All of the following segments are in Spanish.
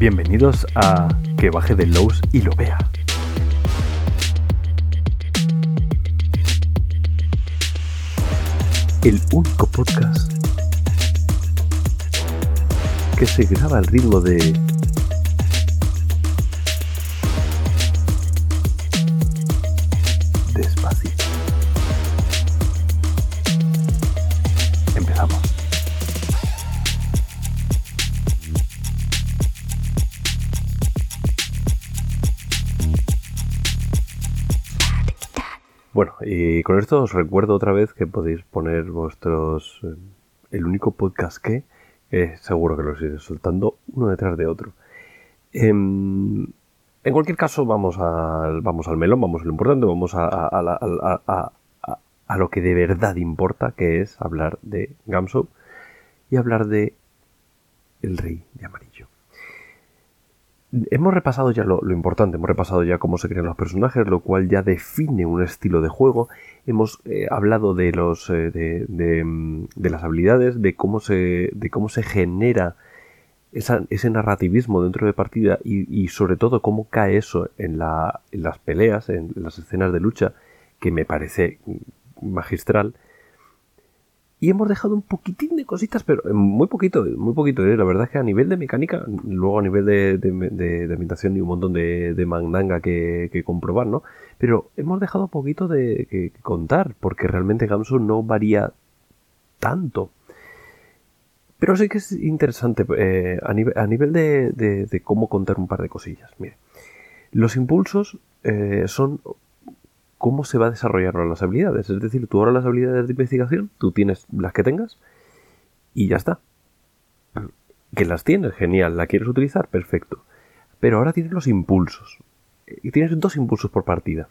Bienvenidos a Que baje del Lowe's y lo vea. El único podcast que se graba al ritmo de y con esto os recuerdo otra vez que podéis poner vuestros... eh, El único podcast que... eh, seguro que los iré soltando uno detrás de otro. Em, en cualquier caso, vamos al, vamos al melón, vamos a lo importante, vamos a, a- lo que de verdad importa, que es hablar de Gamso y hablar de El Rey de Amarillo. Hemos repasado ya lo, importante, hemos repasado ya cómo se crean los personajes, lo cual ya define un estilo de juego. Hemos eh, hablado de los eh, de, de, mm, de las habilidades, de cómo se, de cómo se genera ese narrativismo dentro de partida y, y sobre todo cómo cae eso en, la- en las peleas, en las escenas de lucha, que me parece magistral. Y hemos dejado un poquitín de cositas, pero eh, muy poquito, muy poquito. ¿eh? La verdad es que a nivel de mecánica, luego a nivel de, de, ambientación y un montón de, de mandanga que, comprobar, ¿no? Pero hemos dejado poquito de contar, porque realmente Gamsu no varía tanto. Pero sí que es interesante eh, a, nivel, de, cómo contar un par de cosillas. Mire, los impulsos eh, son cómo se va a desarrollar las habilidades. Es decir, tú ahora las habilidades de investigación, tú tienes las que tengas y ya está. Que las tienes, genial. ¿La quieres utilizar? Perfecto. Pero ahora tienes los impulsos. Y tienes dos impulsos por partida.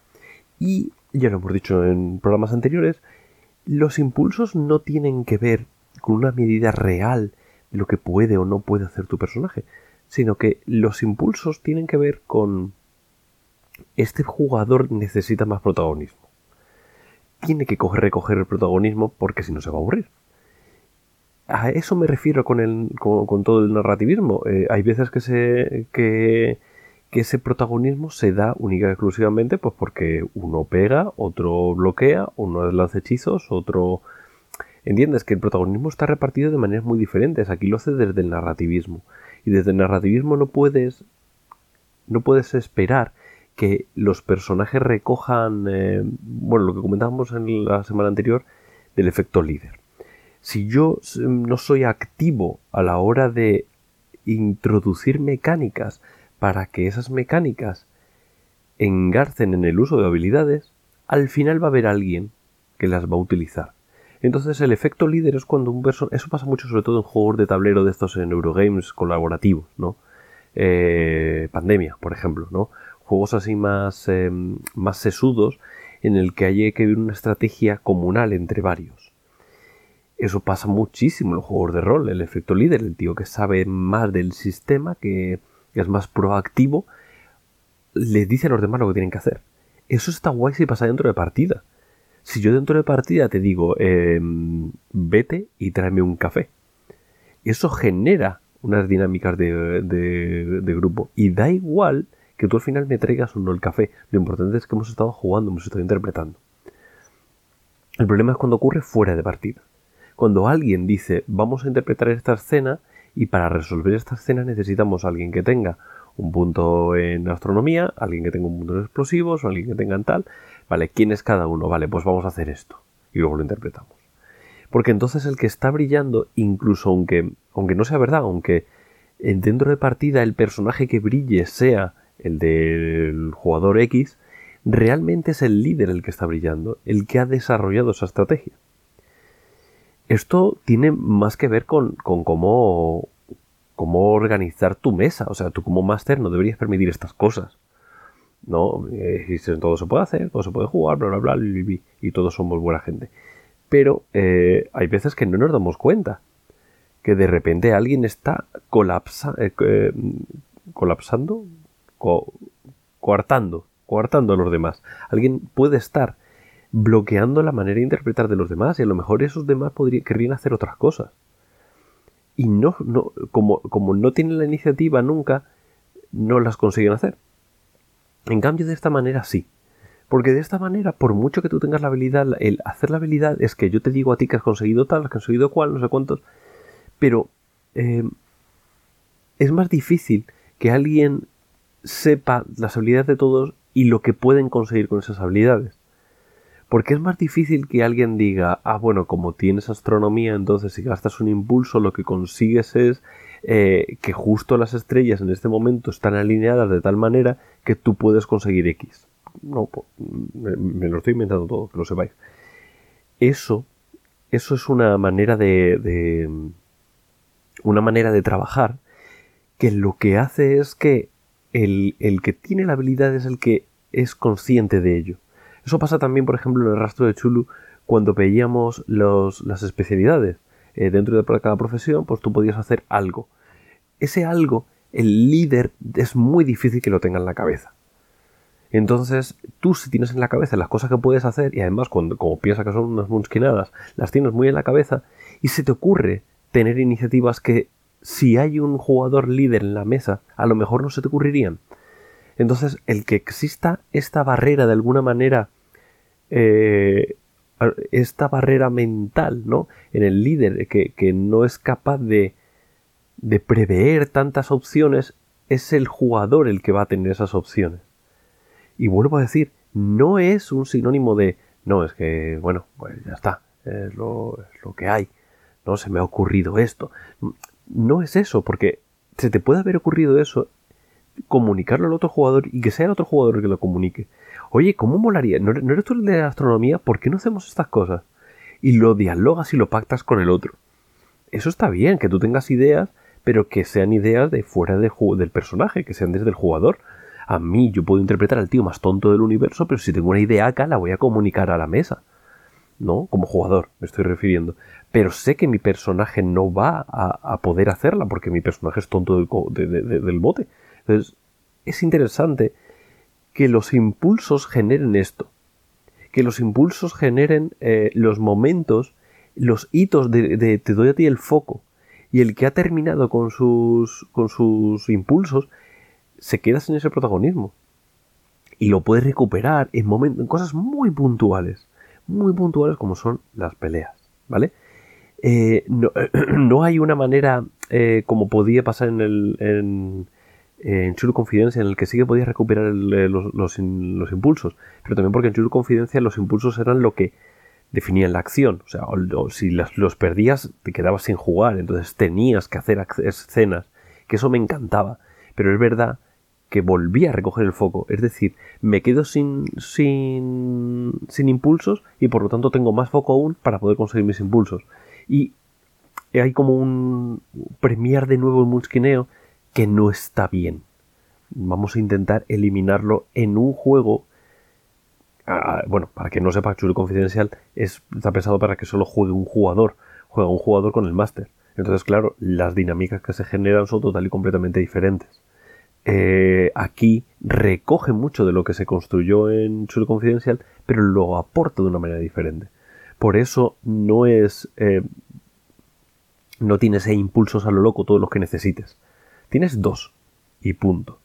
Y ya lo hemos dicho en programas anteriores, los impulsos no tienen que ver con una medida real de lo que puede o no puede hacer tu personaje, sino que los impulsos tienen que ver con este jugador necesita más protagonismo. Tiene que coger, recoger el protagonismo porque si no se va a aburrir. A eso me refiero con, el, con, todo el narrativismo. Eh, hay veces que ese protagonismo se da única y exclusivamente pues porque uno pega, otro bloquea, uno lanza hechizos, otro... ¿Entiendes? Que el protagonismo está repartido de maneras muy diferentes. Aquí lo hace desde el narrativismo. Y desde el narrativismo no puedes... No puedes esperar que los personajes recojan, eh, bueno, lo que comentábamos en la semana anterior del efecto líder. Si yo no soy activo a la hora de introducir mecánicas para que esas mecánicas engarcen en el uso de habilidades, al final va a haber alguien que las va a utilizar. Entonces el efecto líder es cuando un personaje... Eso pasa mucho sobre todo en juegos de tablero de estos en Eurogames colaborativos, ¿no? Eh, Pandemia, por ejemplo, ¿no? Juegos así más, eh, más sesudos en el que hay que ver una estrategia comunal entre varios. Eso pasa muchísimo en los juegos de rol, el efecto líder, el tío que sabe más del sistema, que es más proactivo, les dice a los demás lo que tienen que hacer. Eso está guay si pasa dentro de partida. Si yo dentro de partida te digo, eh, vete y tráeme un café, eso genera unas dinámicas de- de grupo. Y da igual que tú al final me traigas o no el café. Lo importante es que hemos estado jugando, hemos estado interpretando. El problema es cuando ocurre fuera de partida. Cuando alguien dice, vamos a interpretar esta escena y para resolver esta escena necesitamos a alguien que tenga un punto en astronomía, alguien que tenga un punto en explosivos, o alguien que tenga en tal. Vale, ¿quién es cada uno? Vale, pues vamos a hacer esto. Y luego lo interpretamos. Porque entonces el que está brillando, incluso aunque, aunque no sea verdad, aunque en- dentro de partida el personaje que brille sea el del jugador X, realmente es el líder el que está brillando, el que ha desarrollado esa estrategia. Esto tiene más que ver con, con cómo, cómo organizar tu mesa. O sea, tú como máster no deberías permitir estas cosas. ¿No? Eh, todo se puede hacer, todo se puede jugar, bla, bla, bla, y todos somos buena gente. Pero eh, hay veces que no nos damos cuenta que de repente alguien está colapsa, eh, colapsando, co- coartando, coartando a los demás. Alguien puede estar bloqueando la manera de interpretar de los demás y a lo mejor esos demás podrían, querrían hacer otras cosas. Y no, no como, como no tienen la iniciativa nunca, no las consiguen hacer. En cambio, de esta manera sí. Porque de esta manera, por mucho que tú tengas la habilidad, el hacer la habilidad es que yo te digo a ti que has conseguido tal, has conseguido cual, no sé cuántos, pero eh, es más difícil que alguien sepa las habilidades de todos y lo que pueden conseguir con esas habilidades. Porque es más difícil que alguien diga, ah, bueno, como tienes astronomía, entonces si gastas un impulso, lo que consigues es eh, que justo las estrellas en este momento están alineadas de tal manera que tú puedes conseguir X. No, me, lo estoy inventando todo, que lo sepáis. Eso, eso es una manera de, una manera de trabajar que lo que hace es que el, que tiene la habilidad es el que es consciente de ello. Eso pasa también, por ejemplo, en el rastro de Chulu cuando veíamos las especialidades. Eh, dentro de cada profesión, pues tú podías hacer algo. Ese algo, el líder, es muy difícil que lo tenga en la cabeza. Entonces, tú si tienes en la cabeza las cosas que puedes hacer, y además cuando, como piensas que son unas munchkinadas, las tienes muy en la cabeza, y se te ocurre tener iniciativas que si hay un jugador líder en la mesa, a lo mejor no se te ocurrirían. Entonces, el que exista esta barrera de alguna manera, eh, esta barrera mental, ¿no? En el líder, que, que no es capaz de, de prever tantas opciones, es el jugador el que va a tener esas opciones. Y vuelvo a decir, no es un sinónimo de, no, es que, bueno, pues ya está, es lo, que hay, no se me ha ocurrido esto. No es eso, porque se te puede haber ocurrido eso, comunicarlo al otro jugador y que sea el otro jugador el que lo comunique. Oye, ¿cómo molaría? ¿No, eres tú el de astronomía? ¿Por qué no hacemos estas cosas? Y lo dialogas y lo pactas con el otro. Eso está bien, que tú tengas ideas, pero que sean ideas de fuera de del personaje, que sean desde el jugador a mí yo puedo interpretar al tío más tonto del universo, pero si tengo una idea acá la voy a comunicar a la mesa. ¿No? Como jugador me estoy refiriendo. Pero sé que mi personaje no va a, poder hacerla porque mi personaje es tonto del, bote. Entonces, es interesante que los impulsos generen esto. Que los impulsos generen eh, los momentos, los hitos de, te doy a ti el foco. Y el que ha terminado con sus, con sus impulsos se queda sin ese protagonismo. Y lo puede recuperar en, momentos, en cosas muy puntuales. Muy puntuales como son las peleas. ¿Vale? Eh, no, hay una manera eh, como podía pasar en el en, en True Confidencia en el que sí que podías recuperar eh, los, los, impulsos pero también porque en True Confidencia los impulsos eran lo que definían la acción o sea si los perdías te quedabas sin jugar entonces tenías que hacer escenas que eso me encantaba pero es verdad que volví a recoger el foco. Es decir, me quedo sin, sin, sin impulsos y por lo tanto tengo más foco aún para poder conseguir mis impulsos. Y hay como un premiar de nuevo el mulskineo que no está bien. Vamos a intentar eliminarlo en un juego. Ah, bueno, para que no sepa, Chulo Confidencial es, está pensado para que solo juegue un jugador. Juega un jugador con el máster. Entonces, claro, las dinámicas que se generan son total y completamente diferentes. Eh, aquí recoge mucho de lo que se construyó en Chulo Confidencial, pero lo aporta de una manera diferente. Por eso no es. Eh, no tienes impulsos a lo loco todos los que necesites. Tienes dos. Y punto.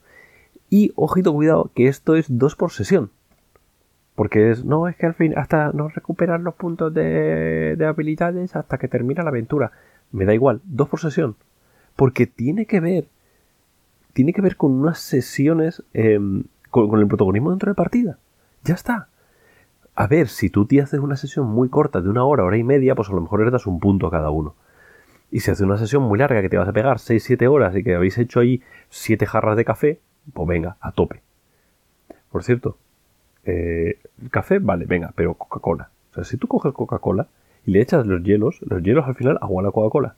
Y ojito, cuidado, que esto es dos por sesión. Porque es, no, es que al fin, hasta no recuperar los puntos de, de habilidades hasta que termina la aventura. Me da igual, dos por sesión. Porque tiene que ver tiene que ver con unas sesiones em, con, el protagonismo dentro de partida. Ya está. A ver, si tú te haces una sesión muy corta de una hora, hora y media, pues a lo mejor le das un punto a cada uno. Y si haces una sesión muy larga que te vas a pegar 6-7 horas y que habéis hecho ahí 7 jarras de café, pues venga, a tope. Por cierto, eh, café, vale, venga, pero Coca-Cola. O sea, si tú coges Coca-Cola y le echas los hielos, los hielos al final agua la Coca-Cola.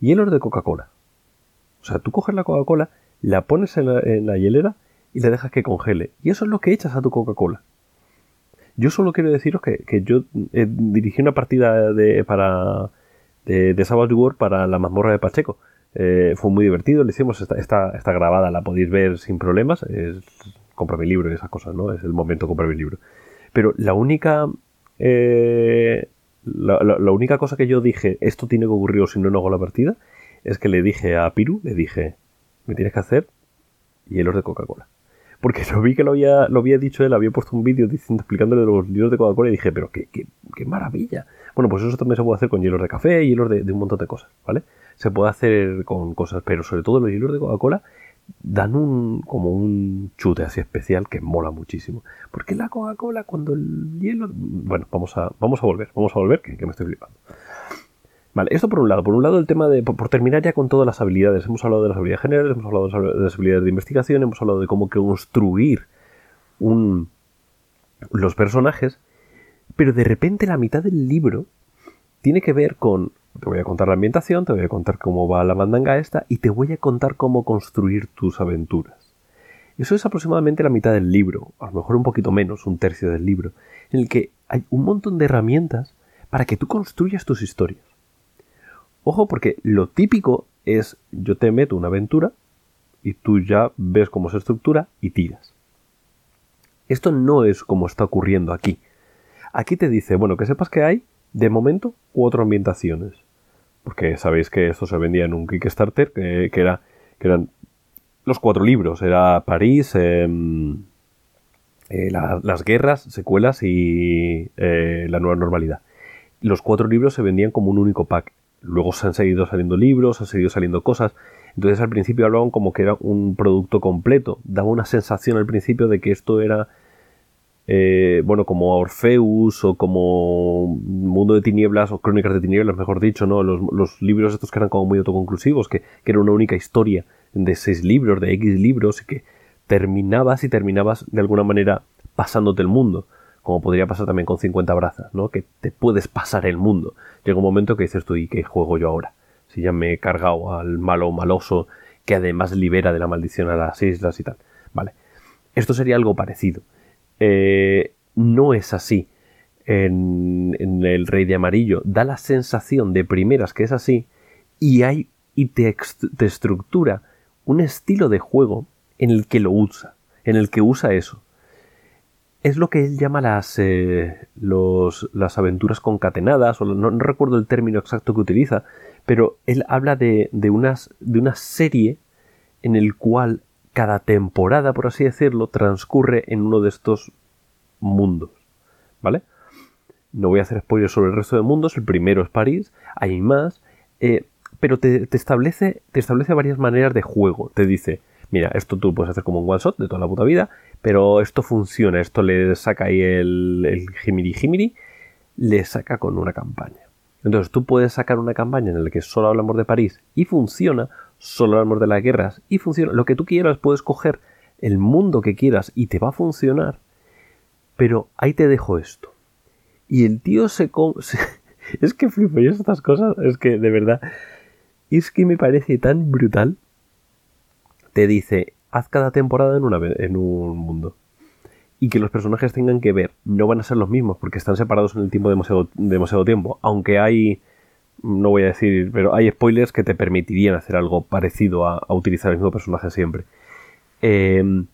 Hielos de Coca-Cola. O sea, tú coges la Coca-Cola la pones en la, hielera y la dejas que congele. Y eso es lo que echas a tu Coca-Cola. Yo solo quiero deciros que, yo eh, dirigí una partida de, para, de, de Savage War para la mazmorra de Pacheco. Eh, fue muy divertido, le hicimos esta, esta, grabada, la podéis ver sin problemas. Es, compra mi libro y esas cosas, ¿no? Es el momento de comprar mi libro. Pero la única. Eh, la, la, única cosa que yo dije, esto tiene que ocurrir o si no, no hago la partida, es que le dije a Piru, le dije, me tienes que hacer hielos de Coca-Cola. Porque lo vi que lo había, lo había dicho él, había puesto un vídeo explicándole los hielos de Coca-Cola y dije, pero qué, qué, qué, maravilla. Bueno, pues eso también se puede hacer con hielos de café, hielos de, de un montón de cosas, ¿vale? Se puede hacer con cosas, pero sobre todo los hielos de Coca-Cola dan un como un chute así especial que mola muchísimo. Porque la Coca-Cola cuando el hielo... Bueno, vamos a, vamos a volver, vamos a volver, que, me estoy flipando. Vale, esto por un lado. Por un lado el tema de... Por, terminar ya con todas las habilidades. Hemos hablado de las habilidades generales, hemos hablado de las habilidades de investigación, hemos hablado de cómo construir un, los personajes. Pero de repente la mitad del libro tiene que ver con te voy a contar la ambientación, te voy a contar cómo va la mandanga esta y te voy a contar cómo construir tus aventuras. Eso es aproximadamente la mitad del libro, a lo mejor un poquito menos, un tercio del libro, en el que hay un montón de herramientas para que tú construyas tus historias. Ojo porque lo típico es yo te meto una aventura y tú ya ves cómo se estructura y tiras. Esto no es como está ocurriendo aquí. Aquí te dice, bueno, que sepas que hay, de momento, cuatro ambientaciones porque sabéis que esto se vendía en un Kickstarter, que, era, que eran los cuatro libros, era París, em, eh, las guerras, secuelas y eh, la nueva normalidad. Los cuatro libros se vendían como un único pack. Luego se han seguido saliendo libros, han seguido saliendo cosas. Entonces al principio hablaban como que era un producto completo. Daba una sensación al principio de que esto era eh, bueno, como Orfeus o como Mundo de Tinieblas o Crónicas de Tinieblas, mejor dicho, ¿no? Los, libros estos que eran como muy autoconclusivos, que, que, era una única historia de seis libros, de X libros, y que terminabas y terminabas de alguna manera pasándote el mundo, como podría pasar también con 50 brazas, ¿no? Que te puedes pasar el mundo. Llega un momento que dices tú, ¿y qué juego yo ahora? Si ya me he cargado al malo maloso que además libera de la maldición a las islas y tal. Vale. Esto sería algo parecido. Eh, no es así en, El Rey de Amarillo. Da la sensación de primeras que es así y, hay, y te, estructura un estilo de juego en el que lo usa, en el que usa eso. Es lo que él llama las, eh, las aventuras concatenadas, o no, recuerdo el término exacto que utiliza, pero él habla de, de, unas, de una serie en el cual cada temporada, por así decirlo, transcurre en uno de estos mundos. ¿Vale? No voy a hacer spoilers sobre el resto de mundos. El primero es París, hay más. Eh, pero te, establece, te establece varias maneras de juego. Te dice, mira, esto tú puedes hacer como un one shot de toda la puta vida, pero esto funciona, esto le saca ahí el, el jimiri jimiri, le saca con una campaña. Entonces tú puedes sacar una campaña en la que solo hablamos de París y funciona, solo hablamos de las guerras y funciona. Lo que tú quieras, puedes coger el mundo que quieras y te va a funcionar. Pero ahí te dejo esto. Y el tío se... es que flipo yo estas cosas. Es que, de verdad... Es que me parece tan brutal. Te dice, haz cada temporada en, un mundo. Y que los personajes tengan que ver. No van a ser los mismos porque están separados en el tiempo demasiado tiempo. Aunque hay no voy a decir, pero hay spoilers que te permitirían hacer algo parecido a, utilizar el mismo personaje siempre. Em,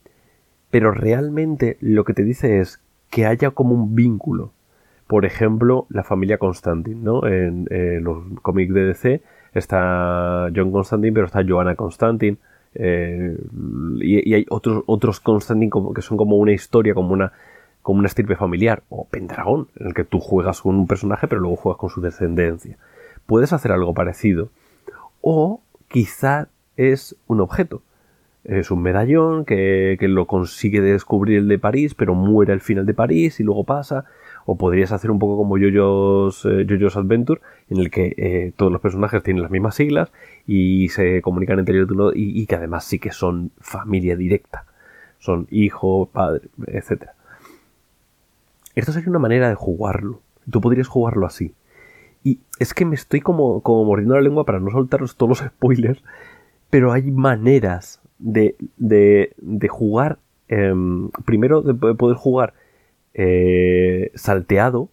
pero realmente lo que te dice es que haya como un vínculo. Por ejemplo, la familia Constantine, ¿no? En los cómics de DC está John Constantine, pero está Joanna Constantine. Eh, y, hay otros, otros Constantine como, que son como una historia, como una, como una estirpe familiar. O Pendragon, en el que tú juegas con un personaje, pero luego juegas con su descendencia puedes hacer algo parecido. O quizá es un objeto. Es un medallón que, lo consigue descubrir el de París, pero muere al final de París y luego pasa. O podrías hacer un poco como JoJo's, eh, Adventure, en el que eh, todos los personajes tienen las mismas siglas y se comunican entre ellos y, y que además sí que son familia directa. Son hijo, padre, etc. Esto sería una manera de jugarlo. Tú podrías jugarlo así. Y es que me estoy como, como mordiendo la lengua para no soltaros todos los spoilers, pero hay maneras de, de, de jugar, em, primero de poder jugar eh, salteado.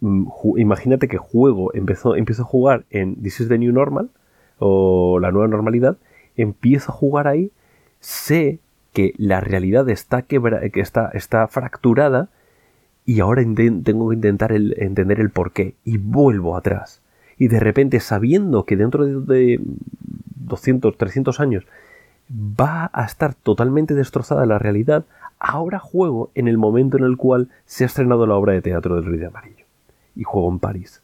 Mm, imagínate que juego, empezó, empiezo a jugar en This is the New Normal, o la nueva normalidad, empiezo a jugar ahí, sé que la realidad está, quebra, que está, está fracturada, y ahora tengo que intentar entender el por qué y vuelvo atrás. Y de repente, sabiendo que dentro de, 200, 300 años va a estar totalmente destrozada la realidad, ahora juego en el momento en el cual se ha estrenado la obra de teatro del Rey de Amarillo. Y juego en París.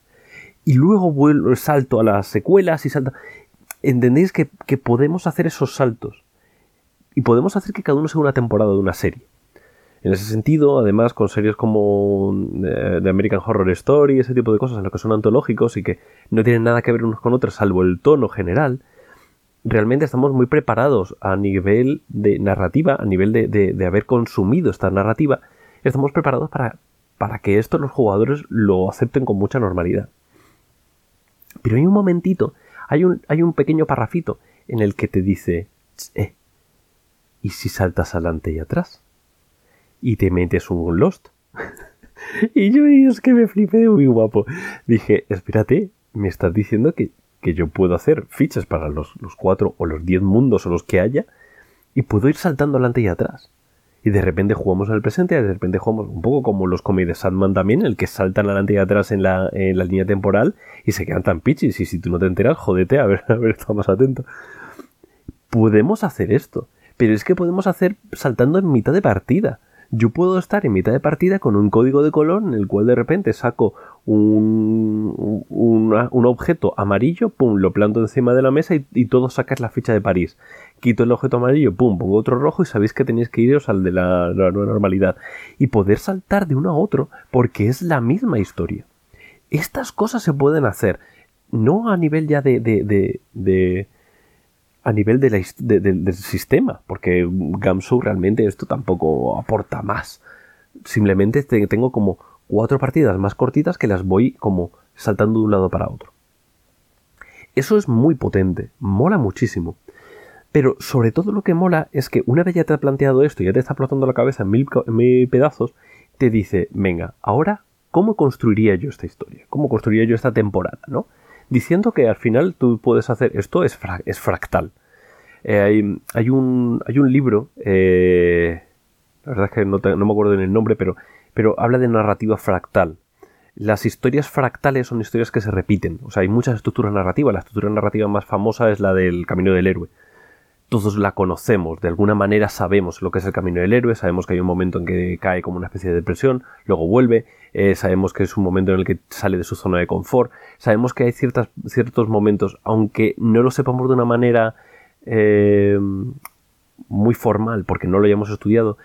Y luego vuelvo, salto a las secuelas y salto... ¿Entendéis que podemos hacer esos saltos? Y podemos hacer que cada uno sea una temporada de una serie. En ese sentido, además, con series como The eh, American Horror Story, ese tipo de cosas en lo que son antológicos y que no tienen nada que ver unos con otros, salvo el tono general, realmente estamos muy preparados a nivel de narrativa, a nivel de, haber consumido esta narrativa, estamos preparados para, para que esto los jugadores lo acepten con mucha normalidad. Pero hay un momentito, hay un, hay un pequeño parrafito en el que te dice, eh, ¿y si saltas adelante y atrás? Y te metes un Lost. y yo es que me flipé muy guapo. Dije, espérate, me estás diciendo que, yo puedo hacer fichas para los, los cuatro o los diez mundos o los que haya y puedo ir saltando adelante y atrás. Y de repente jugamos en el presente, y de repente jugamos un poco como los cómics de Sandman también, el que saltan adelante y atrás en la, en la línea temporal y se quedan tan pichis. Y si tú no te enteras, jódete, a ver, a ver, estamos atentos. Podemos hacer esto, pero es que podemos hacer saltando en mitad de partida yo puedo estar en mitad de partida con un código de color en el cual de repente saco un, un, objeto amarillo, pum, lo planto encima de la mesa y, todo sacas la ficha de París. Quito el objeto amarillo, pum, pongo otro rojo y sabéis que tenéis que iros al de la, nueva normalidad. Y poder saltar de uno a otro porque es la misma historia. Estas cosas se pueden hacer, no a nivel ya de, de, de a nivel de del sistema, porque Gamsu realmente esto tampoco aporta más. Simplemente tengo como cuatro partidas más cortitas que las voy como saltando de un lado para otro. Eso es muy potente, mola muchísimo. Pero sobre todo lo que mola es que una vez ya te ha planteado esto, ya te está explotando la cabeza en mil pedazos, te dice, venga, ahora, ¿cómo construiría yo esta historia? ¿Cómo construiría yo esta temporada? ¿no? Diciendo que al final tú puedes hacer esto es, es fractal. Eh, hay, un, hay un libro, eh, la verdad es que no, me acuerdo en el nombre, pero, pero habla de narrativa fractal. Las historias fractales son historias que se repiten, o sea, hay muchas estructuras narrativas. La estructura narrativa más famosa es la del Camino del Héroe todos la conocemos, de alguna manera sabemos lo que es el camino del héroe, sabemos que hay un momento en que cae como una especie de depresión, luego vuelve, eh, sabemos que es un momento en el que sale de su zona de confort, sabemos que hay ciertas, ciertos momentos, aunque no lo sepamos de una manera eh, muy formal, porque no lo hayamos estudiado,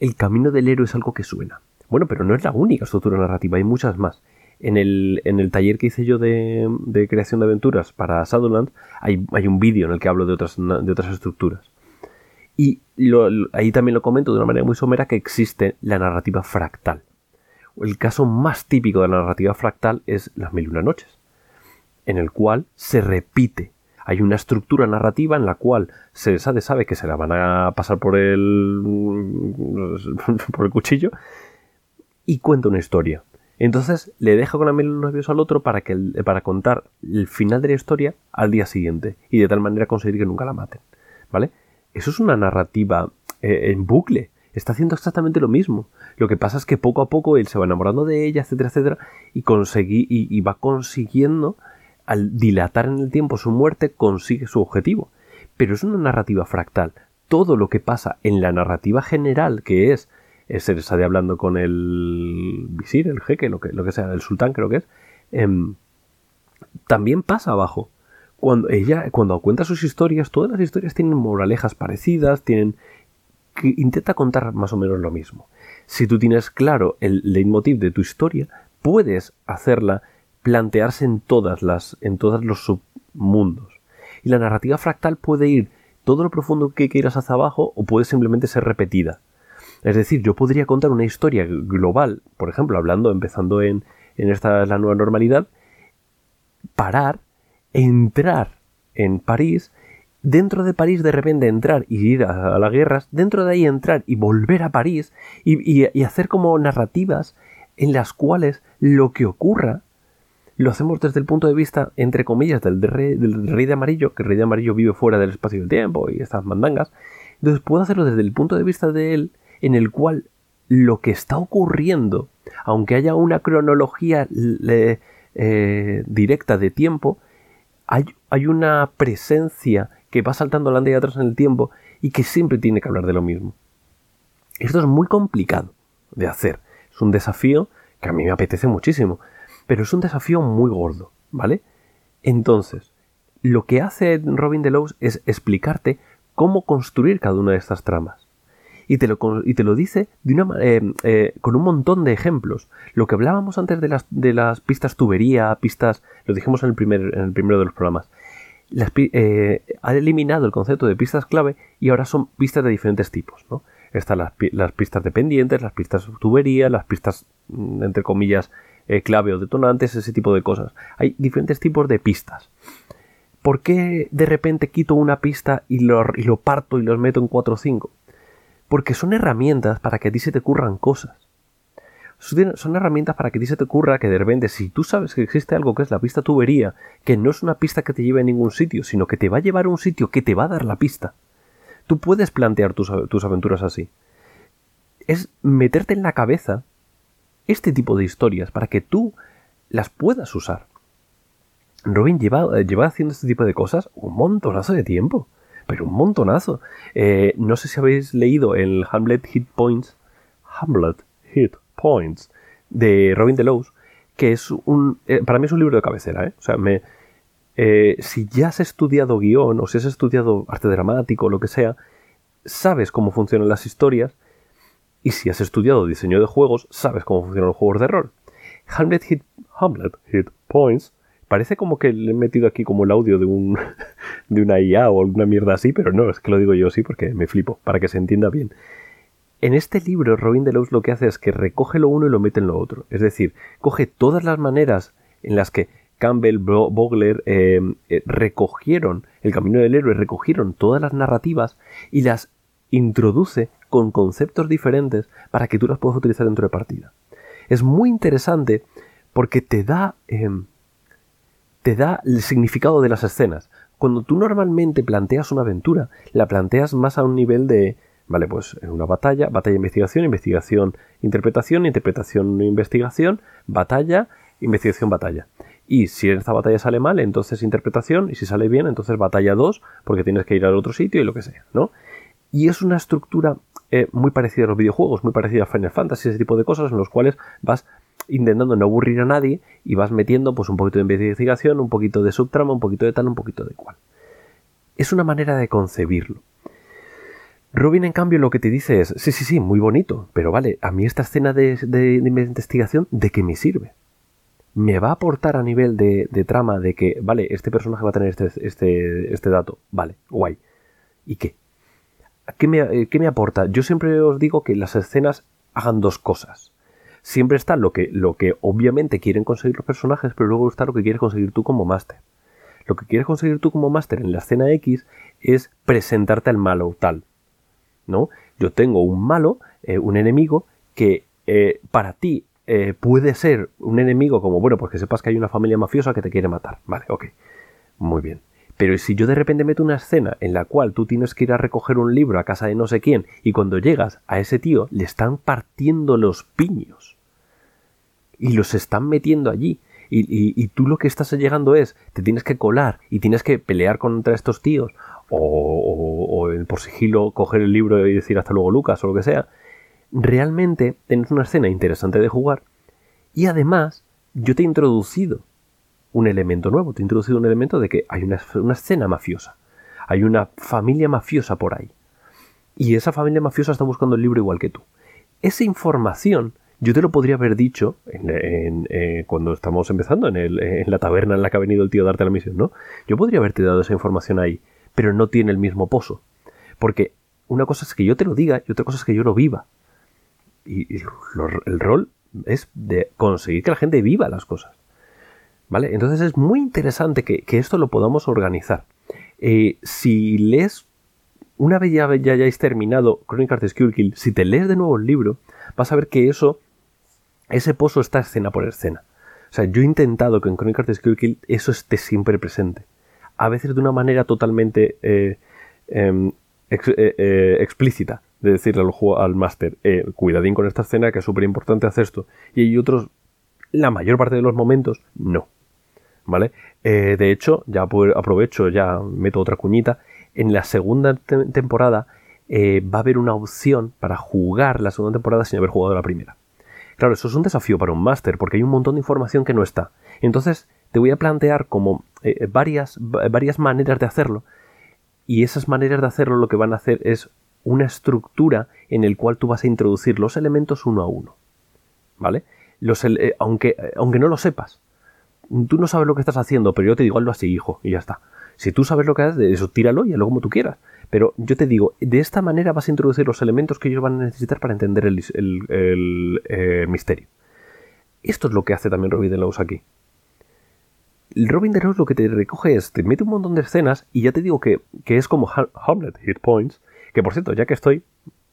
el camino del héroe es algo que suena. Bueno, pero no es la única estructura narrativa, hay muchas más. En el, en el taller que hice yo de, creación de aventuras para Shadowlands hay, hay un vídeo en el que hablo de otras, de otras estructuras. Y ahí también lo comento de una manera muy somera que existe la narrativa fractal. El caso más típico de la narrativa fractal es Las Mil y una Noches, en el cual se repite. Hay una estructura narrativa en la cual se sabe, sabe que se la van a pasar por el, por el cuchillo y cuenta una historia. Entonces le deja con la miel labios al otro para, que para contar el final de la historia al día siguiente y de tal manera conseguir que nunca la maten. ¿Vale? Eso es una narrativa eh, en bucle. Está haciendo exactamente lo mismo. Lo que pasa es que poco a poco él se va enamorando de ella, etcétera, etcétera, y, y va consiguiendo, al dilatar en el tiempo su muerte, consigue su objetivo. Pero es una narrativa fractal. Todo lo que pasa en la narrativa general, que es se sale hablando con el visir, el jeque, lo que, lo que sea, el sultán creo que es, em, también pasa abajo. Cuando ella, cuando cuenta sus historias, todas las historias tienen moralejas parecidas, tienen que intenta contar más o menos lo mismo. Si tú tienes claro el leitmotiv de tu historia, puedes hacerla plantearse en todas las, en todos los submundos. Y la narrativa fractal puede ir todo lo profundo que quieras hacia abajo o puede simplemente ser repetida. Es decir, yo podría contar una historia global, por ejemplo, hablando, empezando en, en esta la nueva normalidad, parar, entrar en París, dentro de París de repente entrar y ir a, las guerras, dentro de ahí entrar y volver a París y, y, hacer como narrativas en las cuales lo que ocurra lo hacemos desde el punto de vista, entre comillas, del rey, del rey de amarillo, que el rey de amarillo vive fuera del espacio y del tiempo y estas mandangas. Entonces puedo hacerlo desde el punto de vista de él en el cual lo que está ocurriendo, aunque haya una cronología eh, directa de tiempo, hay, una presencia que va saltando adelante y atrás en el tiempo y que siempre tiene que hablar de lo mismo. Esto es muy complicado de hacer. Es un desafío que a mí me apetece muchísimo, pero es un desafío muy gordo, ¿vale? Entonces, lo que hace Robin Delos es explicarte cómo construir cada una de estas tramas. Y te lo, y te lo dice eh, eh, con un montón de ejemplos. Lo que hablábamos antes de las, de las pistas tubería, pistas, lo dijimos en el, primer, en el primero de los programas. Eh, ha eliminado el concepto de pistas clave y ahora son pistas de diferentes tipos. ¿no? Están las, las pistas dependientes, las pistas tubería, las pistas, mm, entre comillas, clave o detonantes, ese tipo de cosas. Hay diferentes tipos de pistas. ¿Por qué de repente quito una pista y lo, y lo parto y los meto en 4 o 5? Porque son herramientas para que a ti se te ocurran cosas. Son herramientas para que a ti se te ocurra que de repente, si tú sabes que existe algo que es la pista tubería, que no es una pista que te lleve a ningún sitio, sino que te va a llevar a un sitio que te va a dar la pista, tú puedes plantear tus, tus aventuras así. Es meterte en la cabeza este tipo de historias para que tú las puedas usar. Robin lleva, lleva haciendo este tipo de cosas un montonazo de tiempo. Pero un montonazo. Eh, no sé si habéis leído el Hamlet Hit Points. Hamlet Hit Points. De Robin Delos. Que es un. Eh, para mí es un libro de cabecera, ¿eh? O sea, me. Eh, si ya has estudiado guion o si has estudiado arte dramático o lo que sea, sabes cómo funcionan las historias. Y si has estudiado diseño de juegos, sabes cómo funcionan los juegos de rol. Hamlet Hit, Hamlet Hit Points Parece como que le he metido aquí como el audio de un de una IA o alguna mierda así, pero no, es que lo digo yo así porque me flipo, para que se entienda bien. En este libro, Robin Delos lo que hace es que recoge lo uno y lo mete en lo otro. Es decir, coge todas las maneras en las que Campbell, Bogler eh, eh, recogieron el camino del héroe, recogieron todas las narrativas y las introduce con conceptos diferentes para que tú las puedas utilizar dentro de partida. Es muy interesante porque te da em, te da el significado de las escenas. Cuando tú normalmente planteas una aventura, la planteas más a un nivel de, vale, pues una batalla, batalla, investigación, investigación, interpretación, interpretación, investigación, batalla, investigación, batalla. Y si esta batalla sale mal, entonces interpretación, y si sale bien, entonces batalla 2, porque tienes que ir al otro sitio y lo que sea, ¿no? Y es una estructura eh, muy parecida a los videojuegos, muy parecida a Final Fantasy, ese tipo de cosas en los cuales vas intentando no aburrir a nadie y vas metiendo pues un poquito de investigación, un poquito de subtrama, un poquito de tal, un poquito de cual. Es una manera de concebirlo. Robin, en cambio, lo que te dice es, sí, sí, sí, muy bonito, pero vale, a mí esta escena de, investigación, ¿de qué me sirve? Me va a aportar a nivel de, trama de que, vale, este personaje va a tener este, este, este dato, vale, guay. ¿Y qué? ¿Qué me, ¿Qué me aporta? Yo siempre os digo que las escenas hagan dos cosas siempre está lo que, lo que obviamente quieren conseguir los personajes, pero luego está lo que quieres conseguir tú como máster. Lo que quieres conseguir tú como máster en la escena X es presentarte al malo tal. ¿No? Yo tengo un malo, eh, un enemigo, que eh, para ti eh, puede ser un enemigo como, bueno, pues que sepas que hay una familia mafiosa que te quiere matar. Vale, ok. Muy bien. Pero si yo de repente meto una escena en la cual tú tienes que ir a recoger un libro a casa de no sé quién y cuando llegas a ese tío le están partiendo los piños y los están metiendo allí y, tú lo que estás llegando es, te tienes que colar y tienes que pelear contra estos tíos o, o, por sigilo coger el libro y decir hasta luego Lucas o lo que sea, realmente tienes una escena interesante de jugar y además yo te he introducido un elemento nuevo, te he introducido un elemento de que hay una, escena mafiosa, hay una familia mafiosa por ahí. Y esa familia mafiosa está buscando el libro igual que tú. Esa información yo te lo podría haber dicho en, eh, cuando estamos empezando, en, el, la taberna en la que ha venido el tío a darte la misión, ¿no? Yo podría haberte dado esa información ahí, pero no tiene el mismo pozo. Porque una cosa es que yo te lo diga y otra cosa es que yo lo viva. Y, el rol es de conseguir que la gente viva las cosas. ¿Vale? Entonces es muy interesante que, esto lo podamos organizar. Eh, si lees, una vez ya, ya hayáis terminado Crónicas de Skullkill, si te lees de nuevo el libro, vas a ver que eso, ese pozo está escena por escena. O sea, yo he intentado que en Crónicas de Skullkill eso esté siempre presente. A veces de una manera totalmente eh, em, eh, explícita, de decirle al, al máster, cuidadín con esta escena que es súper importante hacer esto. Y hay otros, la mayor parte de los momentos, no. ¿vale? Eh, de hecho, ya aprovecho, ya meto otra cuñita. en la segunda temporada eh, va a haber una opción para jugar la segunda temporada sin haber jugado la primera. Claro, eso es un desafío para un máster, porque hay un montón de información que no está. Entonces, te voy a plantear como eh, varias, varias maneras de hacerlo, y esas maneras de hacerlo lo que van a hacer es una estructura en el cual tú vas a introducir los elementos uno a uno. ¿Vale? Los, eh, aunque, aunque no lo sepas. Tú no sabes lo que estás haciendo, pero yo te digo, hazlo así, hijo, y ya está. Si tú sabes lo que haces, eso tíralo y hazlo como tú quieras. Pero yo te digo, de esta manera vas a introducir los elementos que ellos van a necesitar para entender el, eh, misterio. Esto es lo que hace también Robin Delos aquí. Robin Delos lo que te recoge es, te mete un montón de escenas y ya te digo que, es como Hamlet Hit Points, que por cierto, ya que estoy,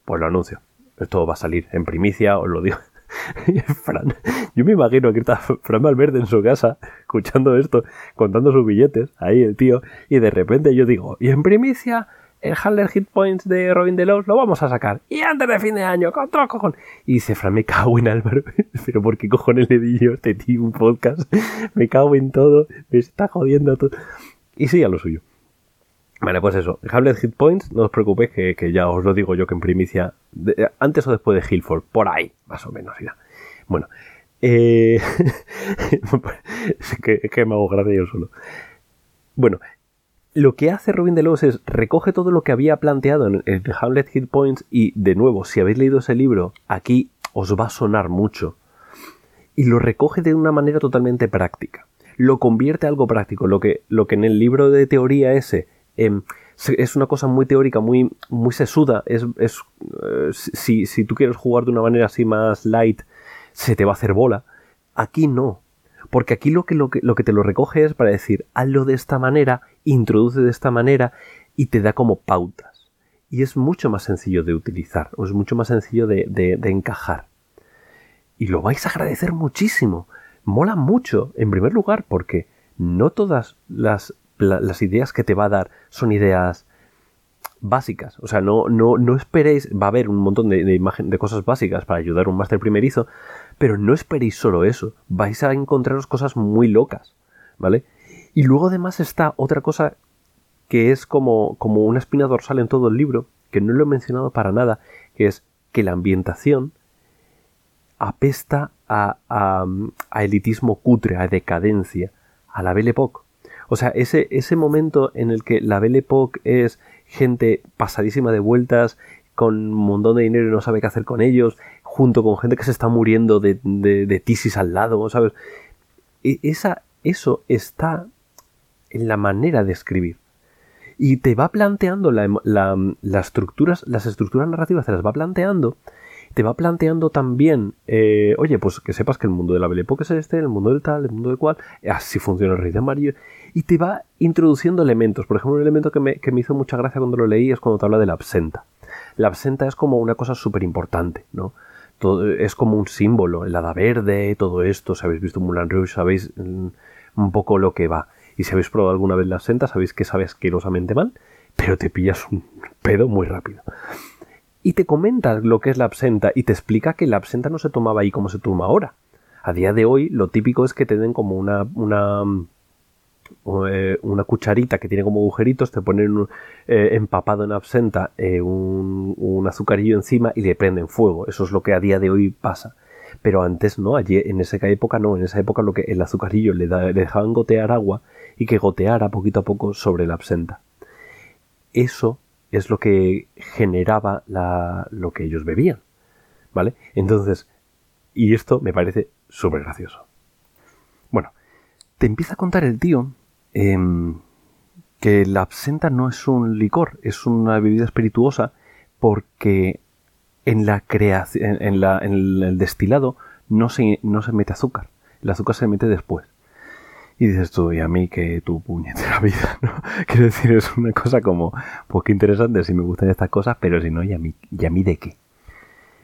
pues lo anuncio. Esto va a salir en primicia, os lo digo. Fran, yo me imagino que está Fran Valverde en su casa, escuchando esto, contando sus billetes, ahí el tío, y de repente yo digo, y en primicia, el Handler Hit Points de Robin Delos lo vamos a sacar. Y antes de fin de año, con todo cojón. Y dice, Fran, me cago en Álvaro. Pero ¿por qué cojones le di yo este tío un podcast? me cago en todo. Me está jodiendo todo. Y sí, a lo suyo. Vale, pues eso. Hamlet Hit Points, no os preocupéis que, ya os lo digo yo que en primicia, antes o después de Hillford, por ahí, más o menos, ya. Bueno, eh, es, que, es que me hago grande yo solo. Bueno, lo que hace Robin Delos es recoge todo lo que había planteado en el Hamlet Hit Points y de nuevo, si habéis leído ese libro, aquí os va a sonar mucho. Y lo recoge de una manera totalmente práctica. Lo convierte a algo práctico. Lo que, lo que en el libro de teoría ese em, es una cosa muy teórica, muy, muy sesuda. Es, es eh, si, si tú quieres jugar de una manera así más light, se te va a hacer bola. Aquí no. Porque aquí lo que, lo que, lo que te lo recoge es para decir, hazlo de esta manera, introduce de esta manera y te da como pautas. Y es mucho más sencillo de utilizar, o es mucho más sencillo de, de, encajar. Y lo vais a agradecer muchísimo. Mola mucho, en primer lugar, porque no todas las, las ideas que te va a dar son ideas básicas. O sea, no, no, no esperéis, va a haber un montón de, de, de cosas básicas para ayudar a un máster primerizo, pero no esperéis solo eso, vais a encontraros cosas muy locas, ¿vale? Y luego además está otra cosa que es como, como una espina dorsal en todo el libro, que no lo he mencionado para nada, que es que la ambientación apesta a, a, elitismo cutre, a decadencia, a la Belle Époque. O sea, ese, ese momento en el que la Belle Époque es gente pasadísima de vueltas, con un montón de dinero y no sabe qué hacer con ellos, junto con gente que se está muriendo de, de, tisis al lado, ¿sabes? E, esa, eso está en la manera de escribir. Y te va planteando la, las estructuras, las estructuras narrativas, te las va planteando. Te va planteando también, eh, oye, pues que sepas que el mundo de la Belle es este, el mundo del tal, el mundo del cual, así funciona el Rey de Amarillo. Y te va introduciendo elementos. Por ejemplo, un elemento que me, hizo mucha gracia cuando lo leí es cuando te habla de la absenta. La absenta es como una cosa súper importante, ¿no? es como un símbolo, el hada verde, todo esto, si habéis visto Moulin Rouge, sabéis mm, un poco lo que va. Y si habéis probado alguna vez la absenta, sabéis que sabe asquerosamente mal, pero te pillas un pedo muy rápido. Y te comenta lo que es la absenta y te explica que la absenta no se tomaba ahí como se toma ahora. A día de hoy lo típico es que te den como una, una eh, una cucharita que tiene como agujeritos, te ponen eh, empapado en absenta eh, un, azucarillo encima y le prenden fuego. Eso es lo que a día de hoy pasa. Pero antes no, allí en esa época no, en esa época lo que el azucarillo le, dejaban gotear agua y que goteara poquito a poco sobre la absenta. Eso es lo que generaba lo que ellos bebían. ¿Vale? Entonces, y esto me parece súper gracioso. Bueno, te empieza a contar el tío em, que la absenta no es un licor, es una bebida espirituosa porque en la creación, en, el destilado no se, no se mete azúcar, el azúcar se mete después. Y dices tú, y a mí que tu puñetera vida, ¿no? Quiero decir, es una cosa como, pues qué interesante si me gustan estas cosas, pero si no, ¿y a mí, y a mí de qué?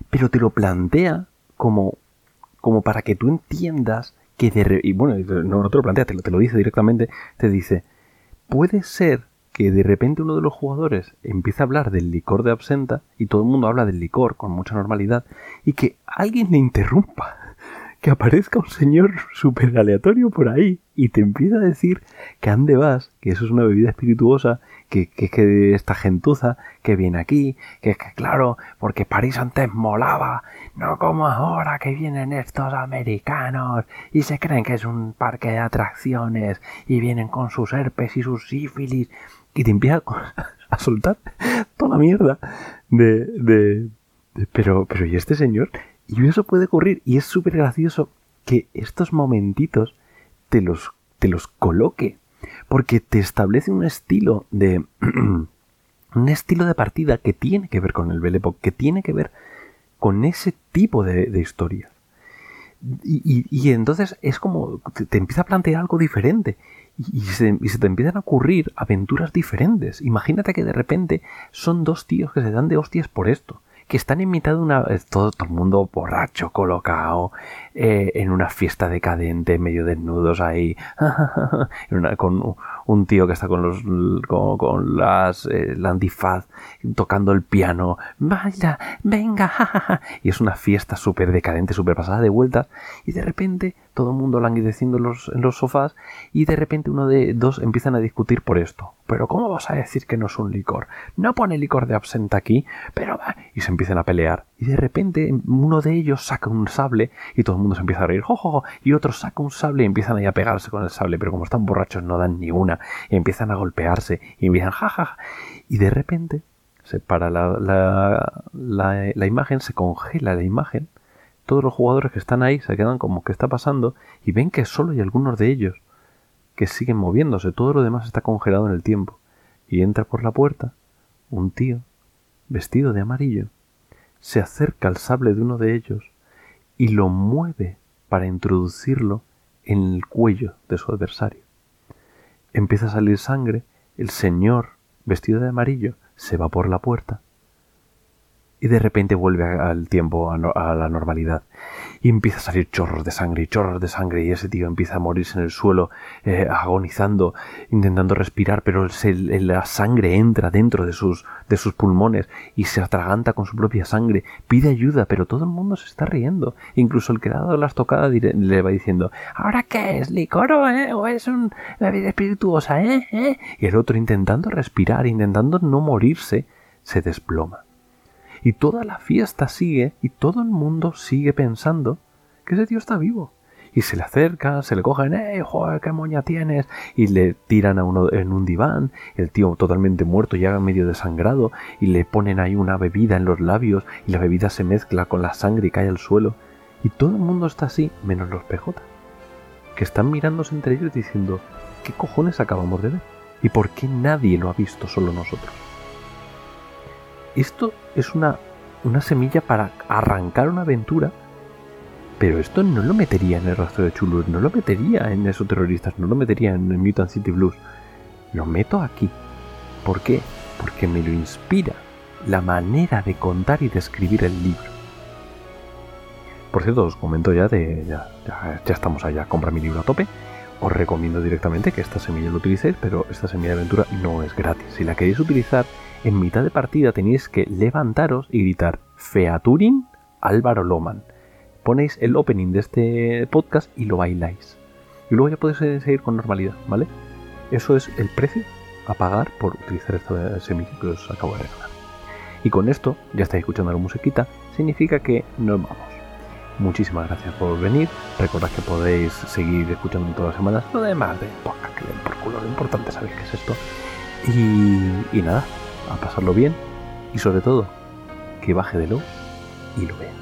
Pero te lo plantea como, como para que tú entiendas que y bueno, no, te lo plantea, te lo, te lo dice directamente, te dice, puede ser que de repente uno de los jugadores empiece a hablar del licor de absenta y todo el mundo habla del licor con mucha normalidad y que alguien le interrumpa, que aparezca un señor súper aleatorio por ahí y te empieza a decir que ande vas, que eso es una bebida espirituosa, que, que, que esta gentuza que viene aquí, que, que claro, porque París antes molaba, no como ahora que vienen estos americanos y se creen que es un parque de atracciones y vienen con sus herpes y sus sífilis y te empieza a soltar toda la mierda de, de pero, pero ¿y este señor? Y eso puede ocurrir y es súper gracioso que estos momentitos te los, te los coloque. Porque te establece un estilo de. un estilo de partida que tiene que ver con el Belle que tiene que ver con ese tipo de, de historia. Y, y, entonces es como te, empieza a plantear algo diferente y se, te empiezan a ocurrir aventuras diferentes. Imagínate que de repente son dos tíos que se dan de hostias por esto que están en mitad de una... Todo, todo el mundo borracho, colocado, eh, en una fiesta decadente, medio desnudos ahí, con un tío que está con los con, con las eh, la antifaz tocando el piano, vaya, venga, y es una fiesta súper decadente, súper pasada de vueltas, y de repente todo el mundo languideciendo en los, en los sofás, y de repente uno de dos empiezan a discutir por esto. Pero ¿cómo vas a decir que no es un licor? No pone licor de absenta aquí, pero va, y se empiezan a pelear. Y de repente uno de ellos saca un sable y todo el mundo se empieza a reír, jo, y otro saca un sable y empiezan ahí a pegarse con el sable, pero como están borrachos no dan ni una, y empiezan a golpearse, y empiezan jajaja, y de repente se para la, la, la, la imagen, se congela la imagen, todos los jugadores que están ahí se quedan como que está pasando y ven que solo hay algunos de ellos que siguen moviéndose, todo lo demás está congelado en el tiempo. Y entra por la puerta un tío, vestido de amarillo, se acerca al sable de uno de ellos y lo mueve para introducirlo en el cuello de su adversario. Empieza a salir sangre, el señor, vestido de amarillo, se va por la puerta y de repente vuelve al tiempo, a, la normalidad. Y empieza a salir chorros de sangre y chorros de sangre y ese tío empieza a morirse en el suelo, eh, agonizando, intentando respirar, pero la sangre entra dentro de sus, de sus pulmones y se atraganta con su propia sangre. Pide ayuda, pero todo el mundo se está riendo. Incluso el que le ha dado las tocadas le va diciendo, ¿ahora qué es? ¿Licoro, eh? ¿O es un bebida espirituosa, eh? ¿eh? Y el otro intentando respirar, intentando no morirse, se desploma y toda la fiesta sigue y todo el mundo sigue pensando que ese tío está vivo. Y se le acerca, se le cogen, ¡eh, joder, qué moña tienes! Y le tiran a uno en un diván, el tío totalmente muerto, ya medio desangrado, y le ponen ahí una bebida en los labios, y la bebida se mezcla con la sangre y cae al suelo. Y todo el mundo está así, menos los PJ, que están mirándose entre ellos diciendo, ¿qué cojones acabamos de ver? ¿Y por qué nadie lo ha visto, solo nosotros? Esto es una, una semilla para arrancar una aventura, pero esto no lo metería en el rastro de Chulus, no lo metería en esos terroristas, no lo metería en el Mutant City Blues. Lo meto aquí. ¿Por qué? Porque me lo inspira la manera de contar y de escribir el libro. Por cierto, os comento ya de. Ya, ya, ya, estamos allá, compra mi libro a tope. Os recomiendo directamente que esta semilla lo utilicéis, pero esta semilla de aventura no es gratis. Si la queréis utilizar, en mitad de partida tenéis que levantaros y gritar Featuring Álvaro Loman. Ponéis el opening de este podcast y lo bailáis. Y luego ya podéis seguir con normalidad, ¿vale? Eso es el precio a pagar por utilizar esta semilla que os acabo de regalar. Y con esto, ya estáis escuchando la musiquita, significa que nos vamos. Muchísimas gracias por venir. Recordad que podéis seguir escuchando todas las semanas. Lo demás de podcast que den por culo. Lo importante sabéis qué es esto. Y nada, a pasarlo bien y sobre todo que baje de lo y lo vea.